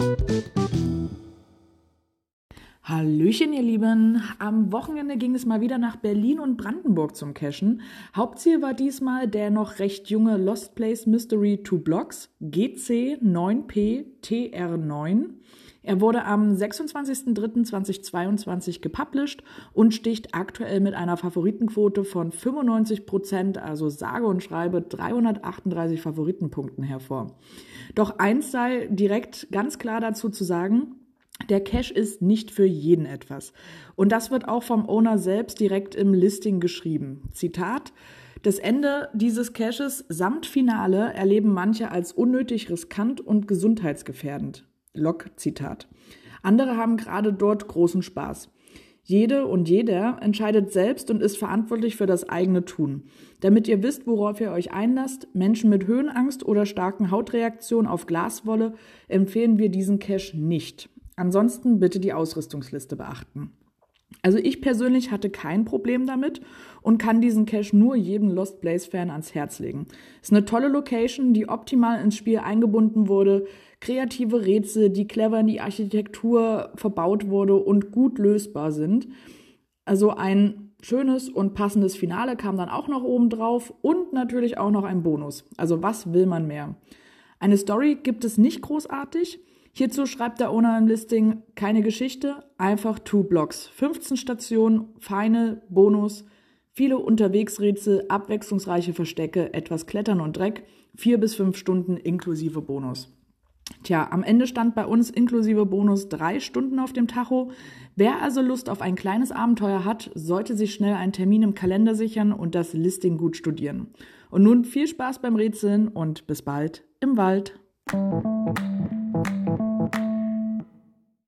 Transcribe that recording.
thank you Hallöchen, ihr Lieben. Am Wochenende ging es mal wieder nach Berlin und Brandenburg zum Cashen. Hauptziel war diesmal der noch recht junge Lost Place Mystery 2 Blocks GC9P TR9. Er wurde am 26.03.2022 gepublished und sticht aktuell mit einer Favoritenquote von 95 Prozent, also sage und schreibe 338 Favoritenpunkten hervor. Doch eins sei direkt ganz klar dazu zu sagen, der Cache ist nicht für jeden etwas. Und das wird auch vom Owner selbst direkt im Listing geschrieben. Zitat. Das Ende dieses Caches samt Finale erleben manche als unnötig riskant und gesundheitsgefährdend. Log Zitat. Andere haben gerade dort großen Spaß. Jede und jeder entscheidet selbst und ist verantwortlich für das eigene Tun. Damit ihr wisst, worauf ihr euch einlasst, Menschen mit Höhenangst oder starken Hautreaktionen auf Glaswolle, empfehlen wir diesen Cache nicht. Ansonsten bitte die Ausrüstungsliste beachten. Also ich persönlich hatte kein Problem damit und kann diesen Cache nur jedem Lost Blaze Fan ans Herz legen. Ist eine tolle Location, die optimal ins Spiel eingebunden wurde, kreative Rätsel, die clever in die Architektur verbaut wurde und gut lösbar sind. Also ein schönes und passendes Finale kam dann auch noch oben drauf und natürlich auch noch ein Bonus. Also was will man mehr? Eine Story gibt es nicht großartig. Hierzu schreibt der Owner im Listing keine Geschichte, einfach Two Blocks. 15 Stationen, feine Bonus, viele Unterwegsrätsel, abwechslungsreiche Verstecke, etwas Klettern und Dreck, vier bis fünf Stunden inklusive Bonus. Tja, am Ende stand bei uns inklusive Bonus drei Stunden auf dem Tacho. Wer also Lust auf ein kleines Abenteuer hat, sollte sich schnell einen Termin im Kalender sichern und das Listing gut studieren. Und nun viel Spaß beim Rätseln und bis bald im Wald.